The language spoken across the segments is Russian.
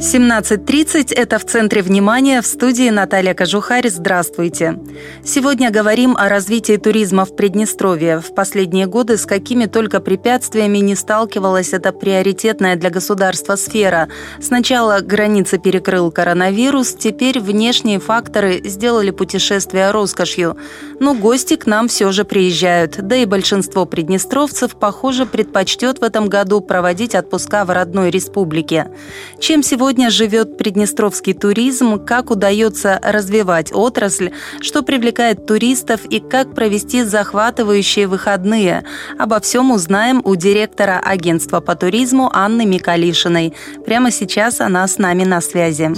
17.30 – это в центре внимания в студии Наталья Кожухарь. Здравствуйте. Сегодня говорим о развитии туризма в Приднестровье. В последние годы с какими только препятствиями не сталкивалась эта приоритетная для государства сфера. Сначала границы перекрыл коронавирус, теперь внешние факторы сделали путешествия роскошью. Но гости к нам все же приезжают, да и большинство приднестровцев, похоже, предпочтет в этом году проводить отпуска в родной республике. Чем сегодня сегодня живет приднестровский туризм, как удается развивать отрасль, что привлекает туристов и как провести захватывающие выходные. Обо всем узнаем у директора агентства по туризму Анны Микалишиной. Прямо сейчас она с нами на связи.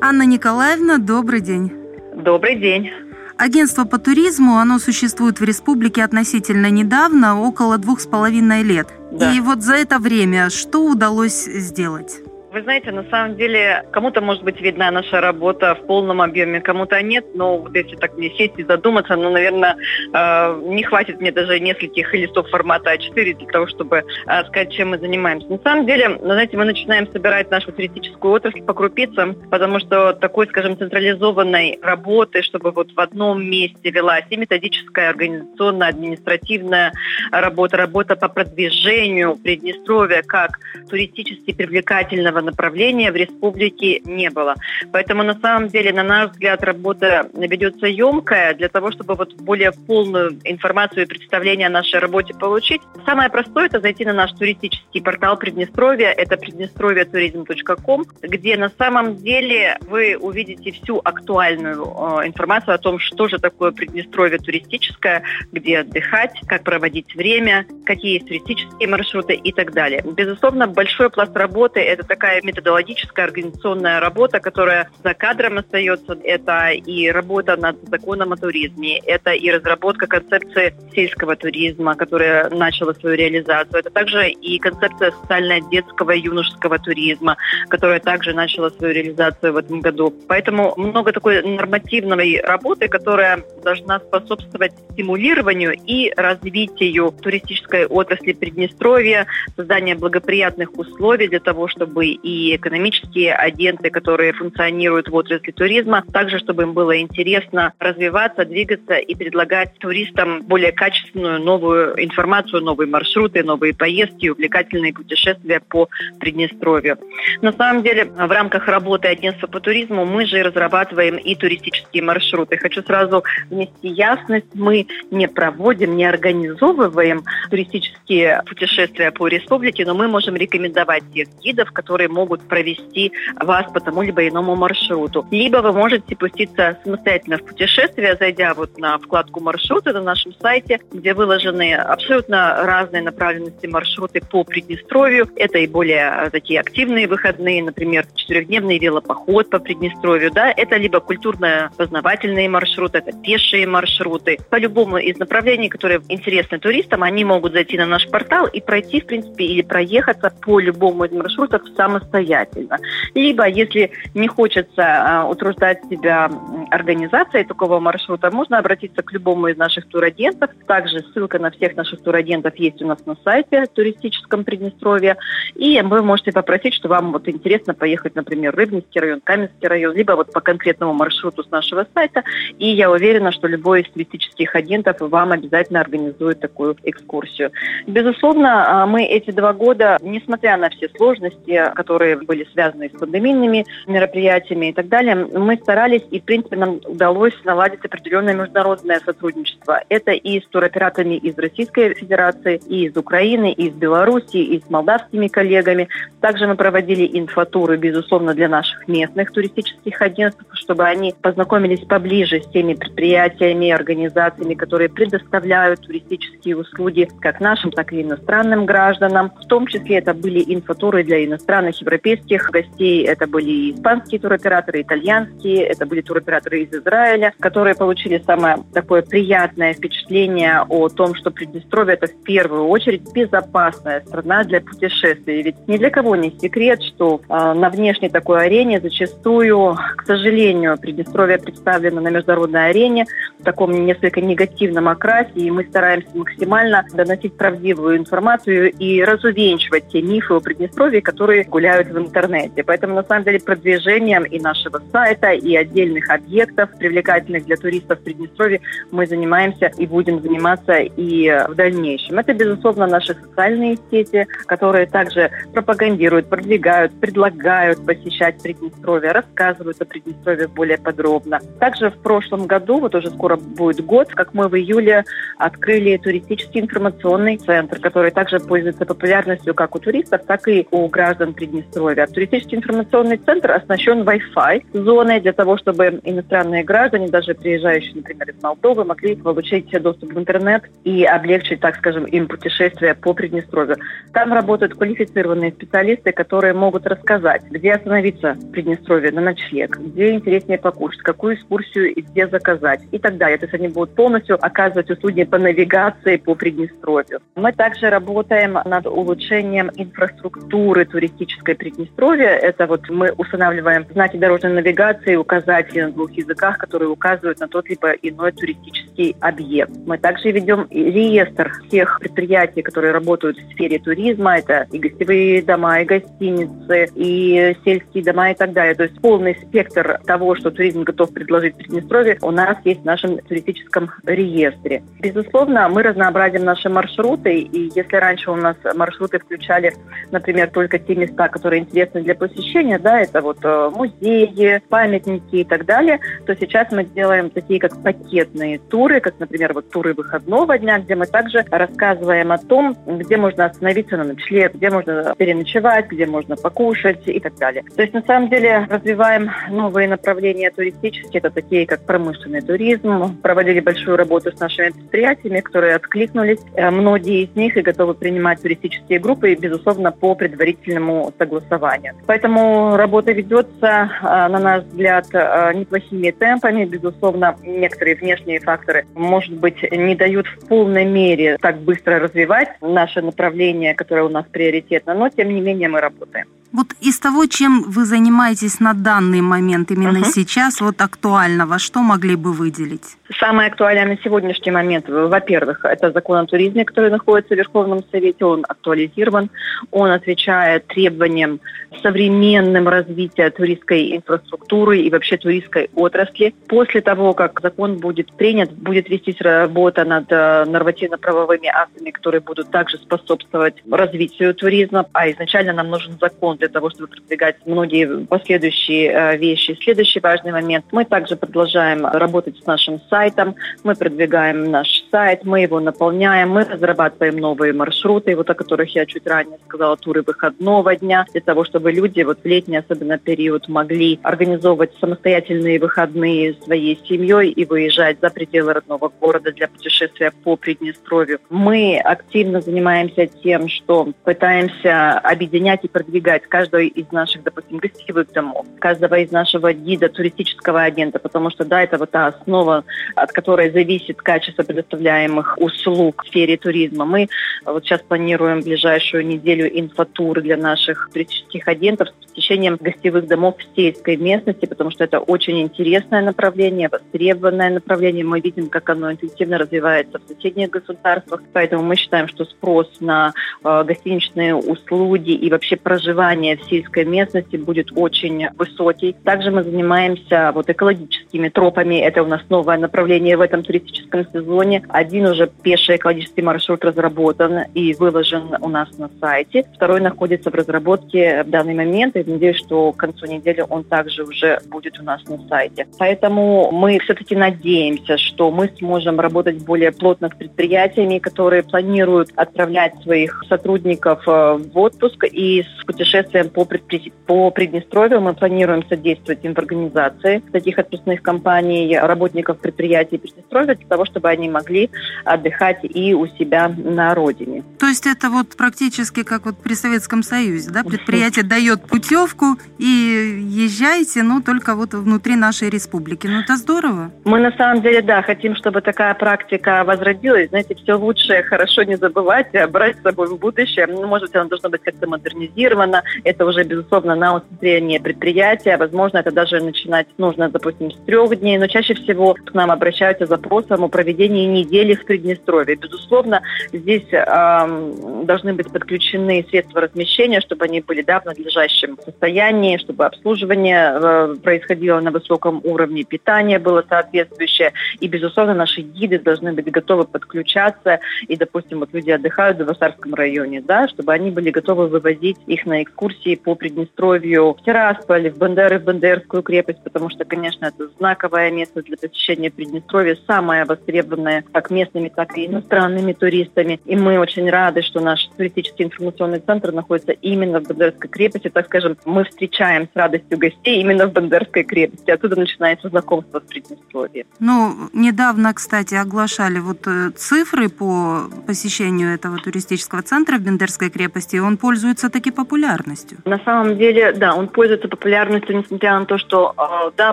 Анна Николаевна, добрый день. Добрый день. Агентство по туризму, оно существует в республике относительно недавно, около двух с половиной лет. Да. И вот за это время что удалось сделать? Вы знаете, на самом деле, кому-то, может быть, видна наша работа в полном объеме, кому-то нет, но вот если так мне сесть и задуматься, ну, наверное, э, не хватит мне даже нескольких листов формата А4 для того, чтобы э, сказать, чем мы занимаемся. На самом деле, знаете, мы начинаем собирать нашу туристическую отрасль по крупицам, потому что такой, скажем, централизованной работы, чтобы вот в одном месте велась и методическая, организационная, административная работа, работа по продвижению Приднестровья как туристически привлекательного направления в республике не было. Поэтому на самом деле, на наш взгляд, работа ведется емкая для того, чтобы вот более полную информацию и представление о нашей работе получить. Самое простое – это зайти на наш туристический портал Приднестровья, это приднестровьятуризм.ком, где на самом деле вы увидите всю актуальную э, информацию о том, что же такое Приднестровье туристическое, где отдыхать, как проводить время, какие есть туристические маршруты и так далее. Безусловно, большой пласт работы – это такая такая методологическая организационная работа, которая за кадром остается. Это и работа над законом о туризме, это и разработка концепции сельского туризма, которая начала свою реализацию. Это также и концепция социально-детского и юношеского туризма, которая также начала свою реализацию в этом году. Поэтому много такой нормативной работы, которая должна способствовать стимулированию и развитию туристической отрасли Приднестровья, созданию благоприятных условий для того, чтобы и экономические агенты, которые функционируют в отрасли туризма, также чтобы им было интересно развиваться, двигаться и предлагать туристам более качественную новую информацию, новые маршруты, новые поездки, увлекательные путешествия по Приднестровью. На самом деле, в рамках работы агентства по туризму мы же разрабатываем и туристические маршруты. Хочу сразу внести ясность. Мы не проводим, не организовываем туристические путешествия по республике, но мы можем рекомендовать тех гидов, которые могут провести вас по тому либо иному маршруту. Либо вы можете пуститься самостоятельно в путешествие, зайдя вот на вкладку маршруты на нашем сайте, где выложены абсолютно разные направленности маршруты по Приднестровью. Это и более такие активные выходные, например, четырехдневный велопоход по Приднестровью. Да? Это либо культурно-познавательные маршруты, это пешие маршруты. По любому из направлений, которые интересны туристам, они могут зайти на наш портал и пройти, в принципе, или проехаться по любому из маршрутов самостоятельно самостоятельно. Либо, если не хочется э, утруждать себя организацией такого маршрута, можно обратиться к любому из наших турагентов. Также ссылка на всех наших турагентов есть у нас на сайте туристическом Приднестровье. И вы можете попросить, что вам вот интересно поехать, например, Рыбницкий район, Каменский район, либо вот по конкретному маршруту с нашего сайта. И я уверена, что любой из туристических агентов вам обязательно организует такую экскурсию. Безусловно, а, мы эти два года, несмотря на все сложности, которые были связаны с пандемийными мероприятиями и так далее, мы старались, и, в принципе, нам удалось наладить определенное международное сотрудничество. Это и с туроператорами из Российской Федерации, и из Украины, и из Беларуси, и с молдавскими коллегами. Также мы проводили инфотуры, безусловно, для наших местных туристических агентств, чтобы они познакомились поближе с теми предприятиями, организациями, которые предоставляют туристические услуги как нашим, так и иностранным гражданам. В том числе это были инфотуры для иностранных наших европейских гостей это были испанские туроператоры, итальянские, это были туроператоры из Израиля, которые получили самое такое приятное впечатление о том, что Приднестровье это в первую очередь безопасная страна для путешествий. Ведь ни для кого не секрет, что э, на внешней такой арене зачастую, к сожалению, Приднестровье представлено на международной арене в таком несколько негативном окрасе, и мы стараемся максимально доносить правдивую информацию и разувенчивать те мифы о Приднестровье, которые гуляют в интернете. Поэтому, на самом деле, продвижением и нашего сайта, и отдельных объектов, привлекательных для туристов в Приднестровье, мы занимаемся и будем заниматься и в дальнейшем. Это, безусловно, наши социальные сети, которые также пропагандируют, продвигают, предлагают посещать Приднестровье, рассказывают о Приднестровье более подробно. Также в прошлом году, вот уже скоро будет год, как мы в июле открыли туристический информационный центр, который также пользуется популярностью как у туристов, так и у граждан Приднестровья. Туристический информационный центр оснащен Wi-Fi зоной для того, чтобы иностранные граждане, даже приезжающие, например, из Молдовы, могли получить доступ в интернет и облегчить, так скажем, им путешествие по Приднестровью. Там работают квалифицированные специалисты, которые могут рассказать, где остановиться в Приднестровье на ночлег, где интереснее покушать, какую экскурсию и где заказать и так далее. То есть они будут полностью оказывать услуги по навигации по Приднестровью. Мы также работаем над улучшением инфраструктуры туристической Приднестровья. Это вот мы устанавливаем знаки дорожной навигации, указатели на двух языках, которые указывают на тот либо иной туристический объект. Мы также ведем реестр всех предприятий, которые работают в сфере туризма. Это и гостевые дома, и гостиницы, и сельские дома и так далее. То есть полный спектр того, что туризм готов предложить Приднестровье, у нас есть в нашем туристическом реестре. Безусловно, мы разнообразим наши маршруты, и если раньше у нас маршруты включали, например, только те места, которые интересны для посещения, да, это вот э, музеи, памятники и так далее, то сейчас мы делаем такие как пакетные туры, как, например, вот туры выходного дня, где мы также рассказываем о том, где можно остановиться на ночлег, где можно переночевать, где можно покушать и так далее. То есть, на самом деле, развиваем новые направления туристические, это такие как промышленный туризм, проводили большую работу с нашими предприятиями, которые откликнулись. Э, многие из них и готовы принимать туристические группы, безусловно, по предварительному согласованию. Поэтому работа ведется, э, на наш взгляд, э, неплохими темпами. Безусловно, некоторые внешние факторы, может быть, не дают в полной мере так быстро развивать наше направление, которое у нас приоритетно, но, тем не менее, мы работаем. Вот из того, чем вы занимаетесь на данный момент, именно uh-huh. сейчас, вот актуального, что могли бы выделить? Самое актуальное на сегодняшний момент, во-первых, это закон о туризме, который находится в Верховном Совете, он актуализирован, он отвечает требованиям современным развития туристской инфраструктуры и вообще туристской отрасли. После того, как закон будет принят, будет вестись работа над э, нормативно-правовыми актами, которые будут также способствовать развитию туризма, а изначально нам нужен закон для того, чтобы продвигать многие последующие э, вещи. Следующий важный момент. Мы также продолжаем работать с нашим сайтом, мы продвигаем наш сайт, мы его наполняем, мы разрабатываем новые маршруты, вот о которых я чуть ранее сказала, туры выходного дня, для того, чтобы люди вот в летний особенно период могли организовывать самостоятельные выходные своей семьей и выезжать за пределы родного города для путешествия по Приднестровью. Мы активно занимаемся тем, что пытаемся объединять и продвигать каждого из наших, допустим, гостевых домов, каждого из нашего гида, туристического агента, потому что, да, это вот та основа, от которой зависит качество предоставляемых услуг в сфере туризма. Мы вот сейчас планируем ближайшую неделю инфотуры для наших туристических агентов с посещением гостевых домов в сельской местности, потому что это очень интересное направление, востребованное направление. Мы видим, как оно интенсивно развивается в соседних государствах, поэтому мы считаем, что спрос на э, гостиничные услуги и вообще проживание в сельской местности будет очень высокий. Также мы занимаемся вот экологическими тропами. Это у нас новое направление в этом туристическом сезоне. Один уже пеший экологический маршрут разработан и выложен у нас на сайте. Второй находится в разработке в данный момент. И надеюсь, что к концу недели он также уже будет у нас на сайте. Поэтому мы все-таки надеемся, что мы сможем работать более плотно с предприятиями, которые планируют отправлять своих сотрудников э, в отпуск и с путешествием по, предпри... по Приднестровью мы планируем содействовать им в организации таких отпускных компаний, работников предприятий Приднестровья для того, чтобы они могли отдыхать и у себя на родине. То есть это вот практически как вот при Советском Союзе, да? Предприятие дает путевку и езжайте, но только вот внутри нашей республики. Ну это здорово. Мы на самом деле, да, хотим, чтобы такая практика возродилась. Знаете, все лучшее хорошо не забывать, а брать с собой в будущее. Ну, может, оно должно быть как-то модернизировано. Это уже, безусловно, на усмотрение предприятия. Возможно, это даже начинать нужно, допустим, с трех дней. Но чаще всего к нам обращаются с запросом о проведении недели в Приднестровье. Безусловно, здесь э, должны быть подключены средства размещения, чтобы они были да, в надлежащем состоянии, чтобы обслуживание э, происходило на высоком уровне, питание было соответствующее. И, безусловно, наши гиды должны быть готовы подключаться. И, допустим, вот люди отдыхают в Васарском районе, да, чтобы они были готовы вывозить их на экскурсии по Приднестровью в Тирасполь, в Бандеры, в Бандерскую крепость, потому что, конечно, это знаковое место для посещения Приднестровья, самое востребованное как местными, так и иностранными туристами. И мы очень рады, что наш туристический информационный центр находится именно в Бандерской крепости. Так скажем, мы встречаем с радостью гостей именно в Бандерской крепости. Оттуда начинается знакомство с Приднестровьем. Ну, недавно, кстати, оглашали вот э, цифры по посещению этого туристического центра в Бендерской крепости, и он пользуется таки популярностью. На самом деле, да, он пользуется популярностью, несмотря на то, что, а, да,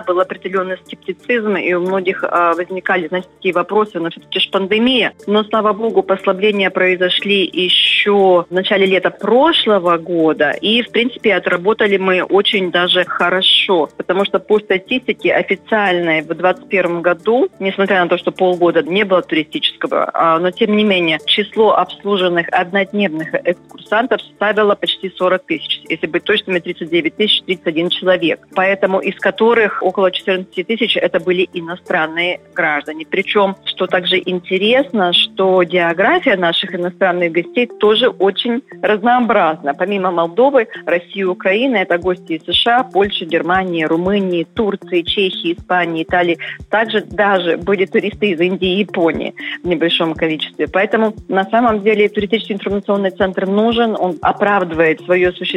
был определенный скептицизм, и у многих а, возникали, знаете, такие вопросы, но все-таки же пандемия. Но, слава богу, послабления произошли еще в начале лета прошлого года, и, в принципе, отработали мы очень даже хорошо, потому что по статистике официальной в 2021 году, несмотря на то, что полгода не было туристического, а, но, тем не менее, число обслуженных однодневных экскурсантов составило почти 40 тысяч, если быть точными, 39 тысяч 31 человек, поэтому из которых около 14 тысяч это были иностранные граждане. Причем, что также интересно, что география наших иностранных гостей тоже очень разнообразна. Помимо Молдовы, России и Украины, это гости из США, Польши, Германии, Румынии, Турции, Чехии, Испании, Италии. Также даже были туристы из Индии и Японии в небольшом количестве. Поэтому на самом деле туристический информационный центр нужен, он оправдывает свое существование,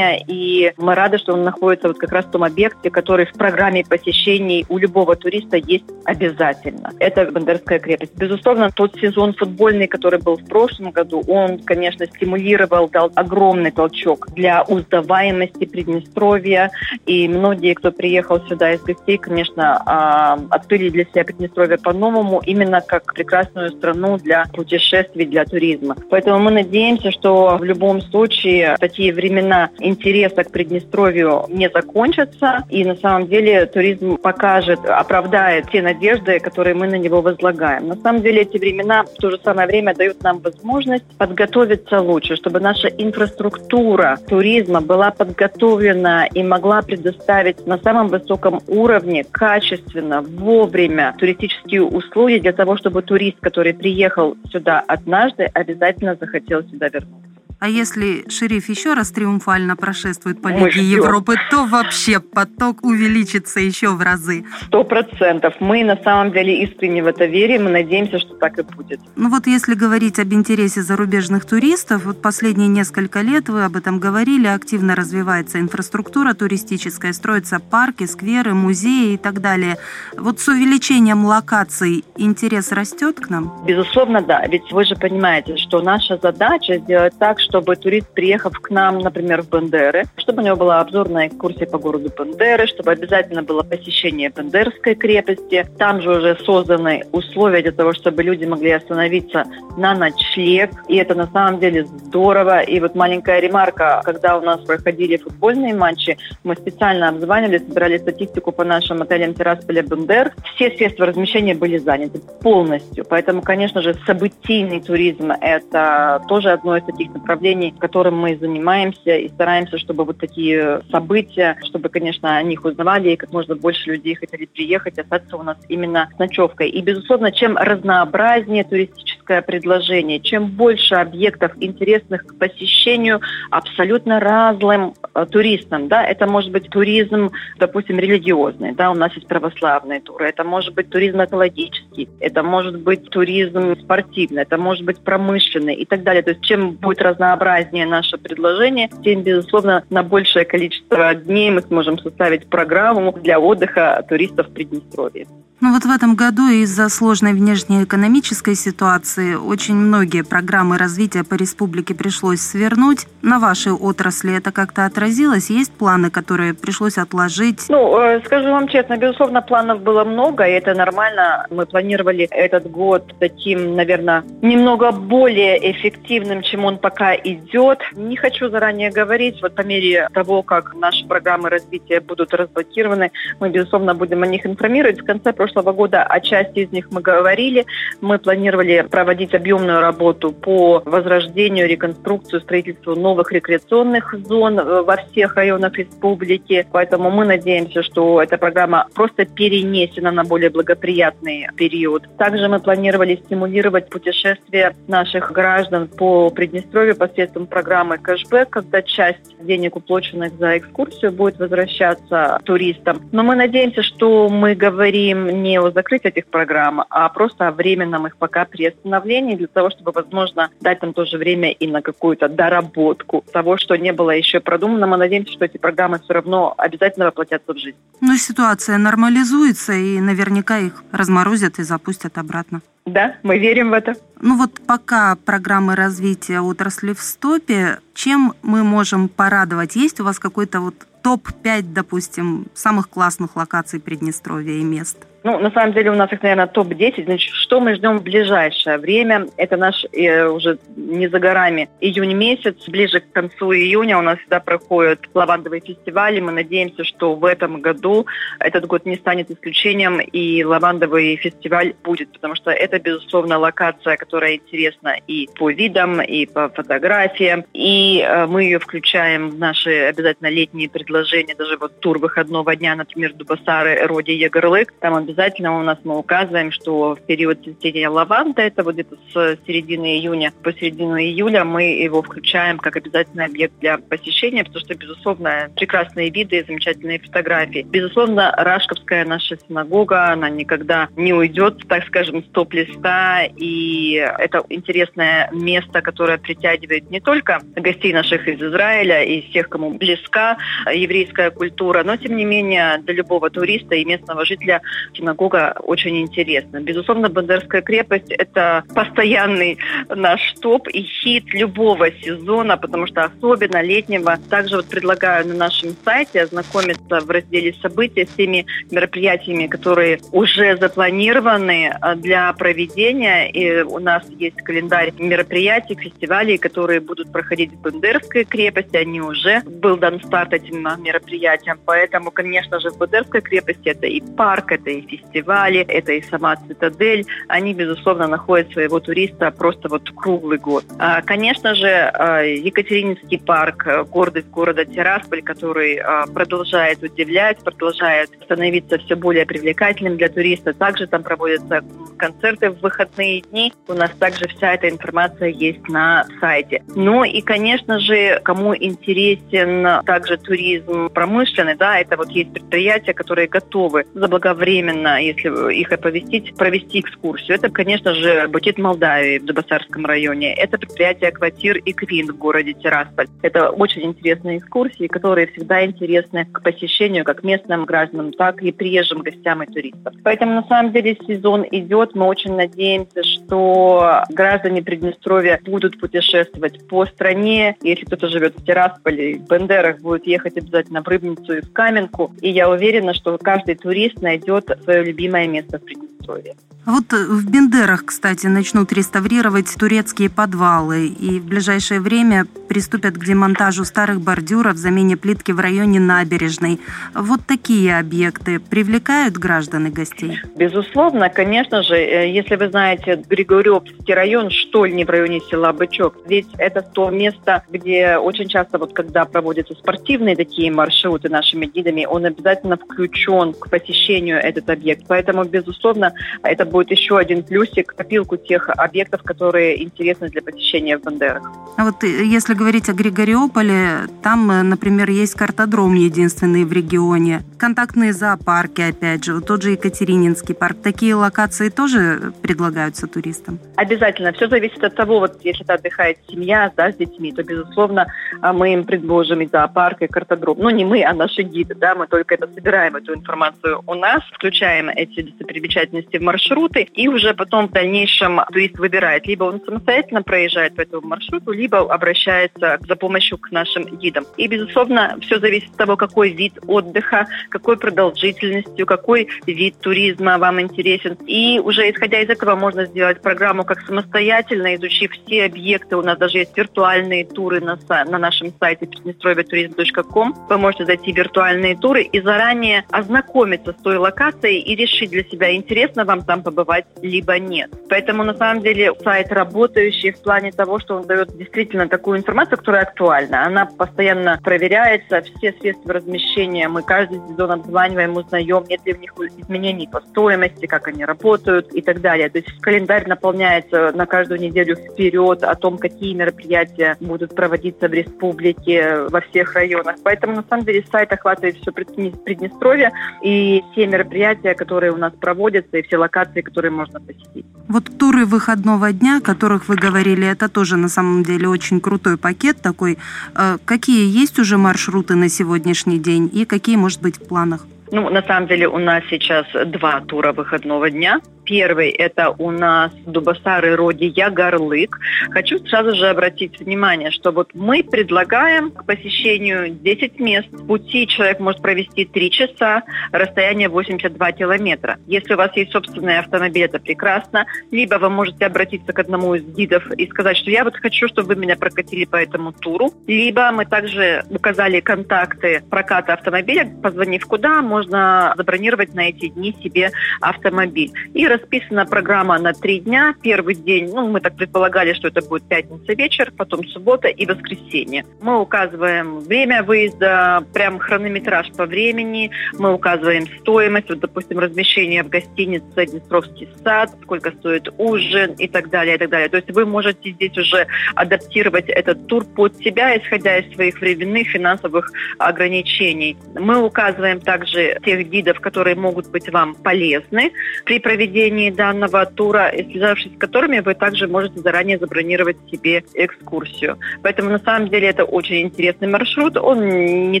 и мы рады, что он находится вот как раз в том объекте, который в программе посещений у любого туриста есть обязательно. Это Бандерская крепость. Безусловно, тот сезон футбольный, который был в прошлом году, он, конечно, стимулировал, дал огромный толчок для узнаваемости Приднестровья, и многие, кто приехал сюда из гостей, конечно, а, открыли для себя Приднестровье по-новому, именно как прекрасную страну для путешествий, для туризма. Поэтому мы надеемся, что в любом случае такие времена интереса к Приднестровью не закончатся, и на самом деле туризм покажет, оправдает те надежды, которые мы на него возлагаем. На самом деле эти времена в то же самое время дают нам возможность подготовиться лучше, чтобы наша инфраструктура туризма была подготовлена и могла предоставить на самом высоком уровне, качественно, вовремя туристические услуги для того, чтобы турист, который приехал сюда однажды, обязательно захотел сюда вернуться. А если шериф еще раз триумфально прошествует по Лиге Европы, то вообще поток увеличится еще в разы. Сто процентов. Мы на самом деле искренне в это верим и надеемся, что так и будет. Ну вот если говорить об интересе зарубежных туристов, вот последние несколько лет вы об этом говорили, активно развивается инфраструктура туристическая, строятся парки, скверы, музеи и так далее. Вот с увеличением локаций интерес растет к нам? Безусловно, да. Ведь вы же понимаете, что наша задача сделать так, что чтобы турист, приехав к нам, например, в Бендеры, чтобы у него была обзорная экскурсия по городу Бендеры, чтобы обязательно было посещение Бендерской крепости. Там же уже созданы условия для того, чтобы люди могли остановиться на ночлег. И это на самом деле здорово. И вот маленькая ремарка, когда у нас проходили футбольные матчи, мы специально обзванивали, собирали статистику по нашим отелям Тирасполя Бендер. Все средства размещения были заняты полностью. Поэтому, конечно же, событийный туризм – это тоже одно из таких направлений, направлений, которым мы занимаемся и стараемся, чтобы вот такие события, чтобы, конечно, о них узнавали и как можно больше людей хотели приехать, остаться у нас именно с ночевкой. И, безусловно, чем разнообразнее туристическая туристическое предложение, чем больше объектов интересных к посещению абсолютно разным э, туристам, да, это может быть туризм, допустим, религиозный, да, у нас есть православные туры, это может быть туризм экологический, это может быть туризм спортивный, это может быть промышленный и так далее. То есть чем будет разнообразнее наше предложение, тем, безусловно, на большее количество дней мы сможем составить программу для отдыха туристов в Приднестровье. Ну вот в этом году из-за сложной внешнеэкономической ситуации очень многие программы развития по республике пришлось свернуть. На вашей отрасли это как-то отразилось? Есть планы, которые пришлось отложить? Ну, э, скажу вам честно, безусловно, планов было много, и это нормально. Мы планировали этот год таким, наверное, немного более эффективным, чем он пока идет. Не хочу заранее говорить, вот по мере того, как наши программы развития будут разблокированы, мы, безусловно, будем о них информировать. В конце прошлого года о части из них мы говорили. Мы планировали проводить объемную работу по возрождению, реконструкцию, строительству новых рекреационных зон э, во всех районах республики. Поэтому мы надеемся, что эта программа просто перенесена на более благоприятный период. Также мы планировали стимулировать путешествия наших граждан по Приднестровью посредством программы кэшбэк, когда часть денег, уплаченных за экскурсию, будет возвращаться туристам. Но мы надеемся, что мы говорим не о закрытии этих программ, а просто о временном их пока приостановлении для того, чтобы, возможно, дать там тоже время и на какую-то доработку того, что не было еще продумано. Мы надеемся, что эти программы все равно обязательно воплотятся в жизнь. Ну, ситуация нормализуется, и наверняка их разморозят и запустят обратно. Да, мы верим в это. Ну вот пока программы развития отрасли в стопе, чем мы можем порадовать? Есть у вас какой-то вот топ-5, допустим, самых классных локаций Приднестровья и мест? Ну, на самом деле у нас их, наверное, топ-10. Значит, что мы ждем в ближайшее время? Это наш э, уже не за горами июнь месяц. Ближе к концу июня у нас всегда проходят лавандовые фестивали. Мы надеемся, что в этом году этот год не станет исключением, и лавандовый фестиваль будет, потому что это, безусловно, локация, которая интересна и по видам, и по фотографиям. И э, мы ее включаем в наши обязательно летние предложения. Даже вот тур выходного дня, например, Дубасары, Роди Егорлык. Там обязательно у нас мы указываем, что в период цветения лаванды, это где-то с середины июня по середину июля, мы его включаем как обязательный объект для посещения, потому что, безусловно, прекрасные виды, замечательные фотографии. Безусловно, Рашковская наша синагога, она никогда не уйдет, так скажем, с топ-листа, и это интересное место, которое притягивает не только гостей наших из Израиля и всех, кому близка еврейская культура, но, тем не менее, для любого туриста и местного жителя синагога очень интересна. Безусловно, Бандерская крепость – это постоянный наш топ и хит любого сезона, потому что особенно летнего. Также вот предлагаю на нашем сайте ознакомиться в разделе «События» с теми мероприятиями, которые уже запланированы а, для проведения. И у нас есть календарь мероприятий, фестивалей, которые будут проходить в Бендерской крепости. Они уже был дан старт этим мероприятиям. Поэтому, конечно же, в Бендерской крепости это и парк, это и фестивали, это и сама цитадель, они, безусловно, находят своего туриста просто вот круглый год. А, конечно же, а, Екатерининский парк, гордость города Тирасполь, который а, продолжает удивлять, продолжает становиться все более привлекательным для туриста. Также там проводятся концерты в выходные дни. У нас также вся эта информация есть на сайте. Ну и, конечно же, кому интересен также туризм промышленный, да, это вот есть предприятия, которые готовы заблаговременно именно, если их оповестить, провести экскурсию. Это, конечно же, Букет Молдавии в Дубасарском районе. Это предприятие «Квартир и Квин» в городе Тирасполь. Это очень интересные экскурсии, которые всегда интересны к посещению как местным гражданам, так и приезжим гостям и туристам. Поэтому, на самом деле, сезон идет. Мы очень надеемся, что граждане Приднестровья будут путешествовать по стране. Если кто-то живет в Тирасполе, в Бендерах, будет ехать обязательно в Рыбницу и в Каменку. И я уверена, что каждый турист найдет свое любимое место в Приднестровье. Вот в Бендерах, кстати, начнут реставрировать турецкие подвалы и в ближайшее время приступят к демонтажу старых бордюров, замене плитки в районе набережной. Вот такие объекты привлекают граждан и гостей? Безусловно, конечно же. Э, если вы знаете Григорьевский район, Штольни в районе села Бычок, ведь это то место, где очень часто, вот когда проводятся спортивные такие маршруты нашими гидами, он обязательно включен к посещению этот объект. Поэтому, безусловно, это будет еще один плюсик, копилку тех объектов, которые интересны для посещения в Бандерах. А вот э, если говорить о Григориополе, там, э, например, есть картодром единственный в регионе, контактные зоопарки, опять же, тот же Екатерининский парк. Такие локации тоже предлагаются туристам? Обязательно. Все зависит от того, вот если это отдыхает семья да, с детьми, то, безусловно, а, мы им предложим и зоопарк, и картодром. Ну, не мы, а наши гиды, да, мы только это собираем, эту информацию у нас, включаем эти достопримечательности в маршруты, и уже потом в дальнейшем турист выбирает, либо он самостоятельно проезжает по этому маршруту, либо обращается за помощью к нашим гидам. И, безусловно, все зависит от того, какой вид отдыха, какой продолжительностью, какой вид туризма вам интересен. И уже исходя из этого можно сделать программу как самостоятельно, изучив все объекты. У нас даже есть виртуальные туры на, на нашем сайте приднестровьетуризм.ком. Вы можете зайти в виртуальные туры и заранее ознакомиться с той локацией и решить для себя, интересно вам там побывать, либо нет. Поэтому, на самом деле, сайт работающий в плане того, что он дает действительно такую информацию, которая актуальна. Она постоянно проверяется, все средства размещения мы каждый сезон обзваниваем, узнаем, нет ли в них изменений по стоимости, как они работают и так далее. То есть календарь наполняется на каждую неделю вперед о том, какие мероприятия будут проводиться в республике во всех районах. Поэтому, на самом деле, сайт охватывает все Приднестровье и все мероприятия, которые у нас проводятся, и все локации, которые можно посетить. Вот туры выходного дня, о которых вы говорили, это тоже на самом деле очень крутой пакет такой. Э, какие есть уже маршруты на сегодняшний день и какие, может быть, в планах? Ну, на самом деле у нас сейчас два тура выходного дня. Первый – это у нас Дубасары Роди Ягарлык. Хочу сразу же обратить внимание, что вот мы предлагаем к посещению 10 мест. В пути человек может провести 3 часа, расстояние 82 километра. Если у вас есть собственный автомобиль, это прекрасно. Либо вы можете обратиться к одному из гидов и сказать, что я вот хочу, чтобы вы меня прокатили по этому туру. Либо мы также указали контакты проката автомобиля, позвонив куда, можно забронировать на эти дни себе автомобиль. И расписана программа на три дня. Первый день, ну, мы так предполагали, что это будет пятница вечер, потом суббота и воскресенье. Мы указываем время выезда, прям хронометраж по времени, мы указываем стоимость, вот, допустим, размещение в гостинице Днестровский сад, сколько стоит ужин и так далее, и так далее. То есть вы можете здесь уже адаптировать этот тур под себя, исходя из своих временных финансовых ограничений. Мы указываем также тех гидов, которые могут быть вам полезны при проведении проведении данного тура, связавшись с которыми вы также можете заранее забронировать себе экскурсию. Поэтому на самом деле это очень интересный маршрут. Он не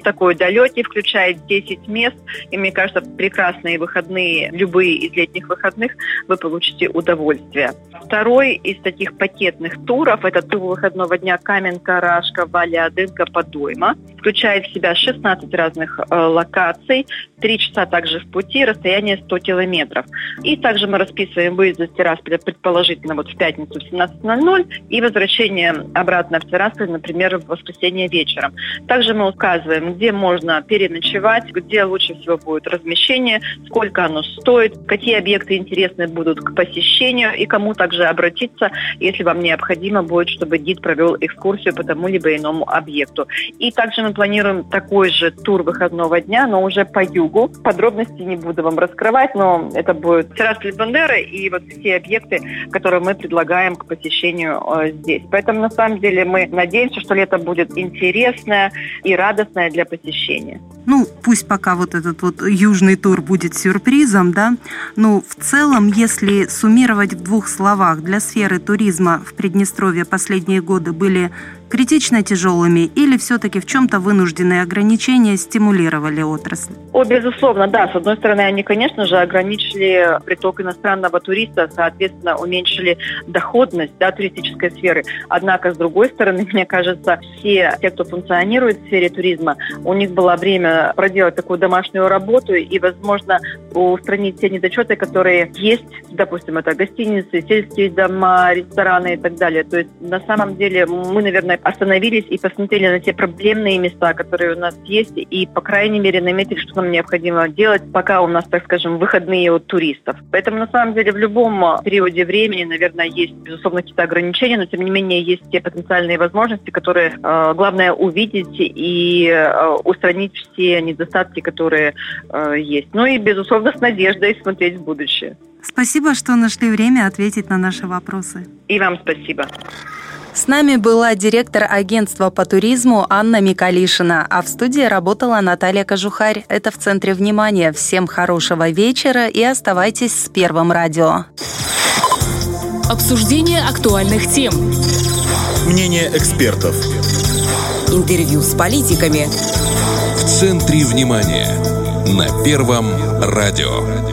такой далекий, включает 10 мест. И мне кажется, прекрасные выходные, любые из летних выходных, вы получите удовольствие. Второй из таких пакетных туров – это тур выходного дня Каменка, Рашка, Валя, Адынка, Подойма. Включает в себя 16 разных э, локаций, 3 часа также в пути, расстояние 100 километров. И также мы расписываем выезд из Тирасполя предположительно вот в пятницу в 17.00 и возвращение обратно в Тирасполь, например, в воскресенье вечером. Также мы указываем, где можно переночевать, где лучше всего будет размещение, сколько оно стоит, какие объекты интересны будут к посещению и кому также обратиться, если вам необходимо будет, чтобы гид провел экскурсию по тому либо иному объекту. И также мы планируем такой же тур выходного дня, но уже по югу. Подробности не буду вам раскрывать, но это будет Тирасполь Бандера и вот все объекты, которые мы предлагаем к посещению э, здесь. Поэтому на самом деле мы надеемся, что лето будет интересное и радостное для посещения. Ну, пусть пока вот этот вот южный тур будет сюрпризом, да, но в целом, если суммировать в двух словах, для сферы туризма в Приднестровье последние годы были критично тяжелыми или все-таки в чем-то вынужденные ограничения стимулировали отрасль? О, безусловно, да. С одной стороны, они, конечно же, ограничили приток иностранного туриста, соответственно, уменьшили доходность да, туристической сферы. Однако, с другой стороны, мне кажется, все те, кто функционирует в сфере туризма, у них было время проделать такую домашнюю работу и, возможно, устранить те недочеты, которые есть, допустим, это гостиницы, сельские дома, рестораны и так далее. То есть, на самом деле, мы, наверное, остановились и посмотрели на те проблемные места, которые у нас есть, и, по крайней мере, наметили, что нам необходимо делать, пока у нас, так скажем, выходные от туристов. Поэтому, на самом деле, в любом периоде времени, наверное, есть, безусловно, какие-то ограничения, но, тем не менее, есть те потенциальные возможности, которые, э, главное, увидеть и э, устранить все недостатки, которые э, есть. Ну и, безусловно, с надеждой смотреть в будущее. Спасибо, что нашли время ответить на наши вопросы. И вам спасибо. С нами была директор агентства по туризму Анна Микалишина, а в студии работала Наталья Кожухарь. Это в центре внимания. Всем хорошего вечера и оставайтесь с Первым радио. Обсуждение актуальных тем. Мнение экспертов. Интервью с политиками. В центре внимания. На Первом радио.